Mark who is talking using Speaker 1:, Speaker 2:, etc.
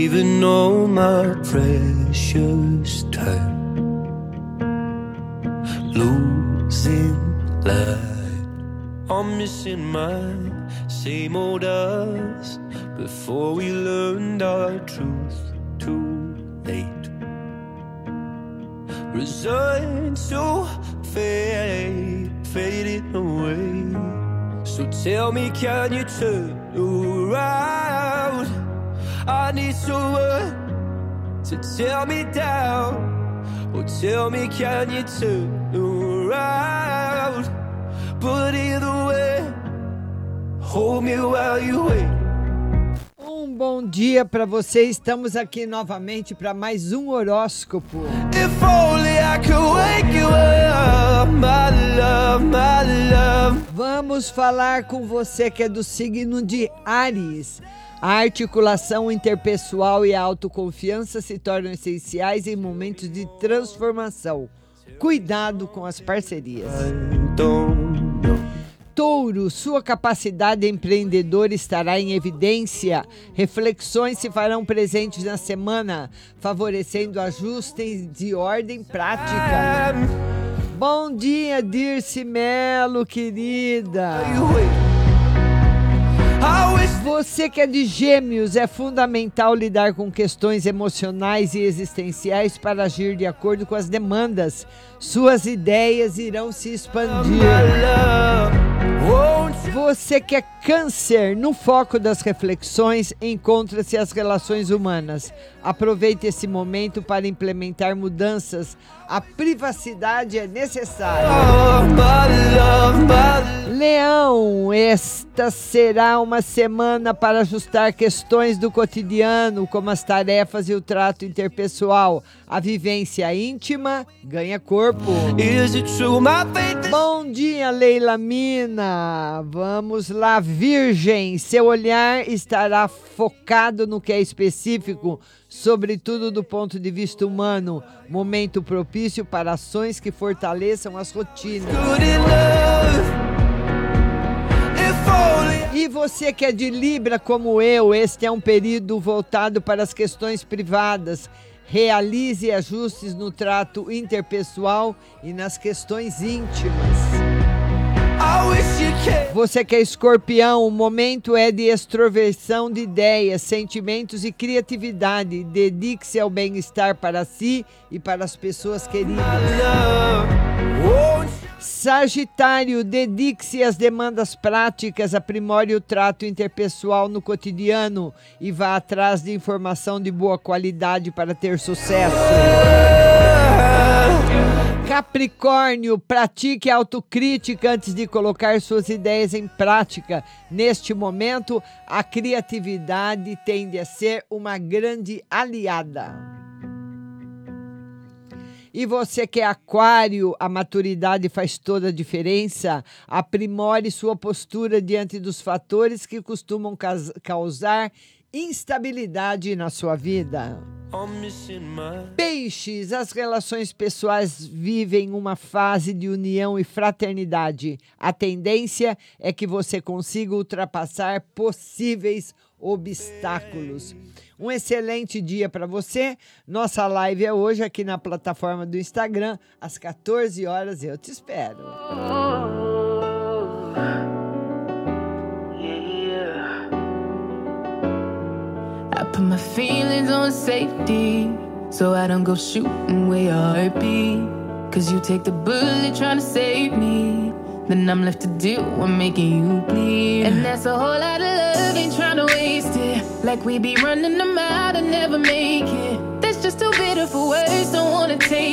Speaker 1: Even though my precious time losing light. I'm missing my same old us before we learned our truth too late. Resigned to fade, fading away. So tell me, can you turn around? I need someone to tear me down. Or tell me, can you turn around? But either way, hold me while you wait.
Speaker 2: Um bom dia para você. Estamos aqui novamente para mais um horóscopo.
Speaker 1: Up, my love, my love.
Speaker 2: Vamos falar com você que é do signo de Ares. A articulação interpessoal e a autoconfiança se tornam essenciais em momentos de transformação. Cuidado com as parcerias.
Speaker 1: Know.
Speaker 2: Touro, sua capacidade empreendedora estará em evidência. Reflexões se farão presentes na semana, favorecendo ajustes de ordem prática. Bom dia, Dirce Melo, querida. Você que é de gêmeos, é fundamental lidar com questões emocionais e existenciais para agir de acordo com as demandas. Suas ideias irão se expandir. Você que é câncer, no foco das reflexões encontra-se as relações humanas. Aproveite esse momento para implementar mudanças. A privacidade é necessária.
Speaker 1: oh, my love, my
Speaker 2: esta será uma semana para ajustar questões do cotidiano, como as tarefas e o trato interpessoal. A vivência íntima ganha corpo. Bom dia, Leila Mina. Vamos lá, Virgem. Seu olhar estará focado no que é específico, sobretudo do ponto de vista humano. Momento propício para ações que fortaleçam as rotinas.
Speaker 1: good enough?
Speaker 2: Você que é de Libra como eu, este é um período voltado para as questões privadas. Realize ajustes no trato interpessoal e nas questões íntimas. Você que é escorpião, o momento é de extroversão de ideias, sentimentos e criatividade. Dedique-se ao bem-estar para si e para as pessoas queridas. Sagitário, dedique-se às demandas práticas, aprimore o trato interpessoal no cotidiano e vá atrás de informação de boa qualidade para ter sucesso. Capricórnio, pratique autocrítica antes de colocar suas ideias em prática. Neste momento, a criatividade tende a ser uma grande aliada. E você que é aquário, a maturidade faz toda a diferença. Aprimore sua postura diante dos fatores que costumam causar instabilidade na sua vida. Peixes, as relações pessoais vivem uma fase de união e fraternidade. A tendência é que você consiga ultrapassar possíveis obstáculos. Um excelente dia para você. Nossa live é hoje aqui na plataforma do Instagram, às 14 horas. Eu te espero.
Speaker 3: Cause you take the bullet trying to save me. Then I'm left to deal with making you bleed. And that's a whole lot of love, Like we be running them out and never make it. That's just too bitter for words, don't wanna take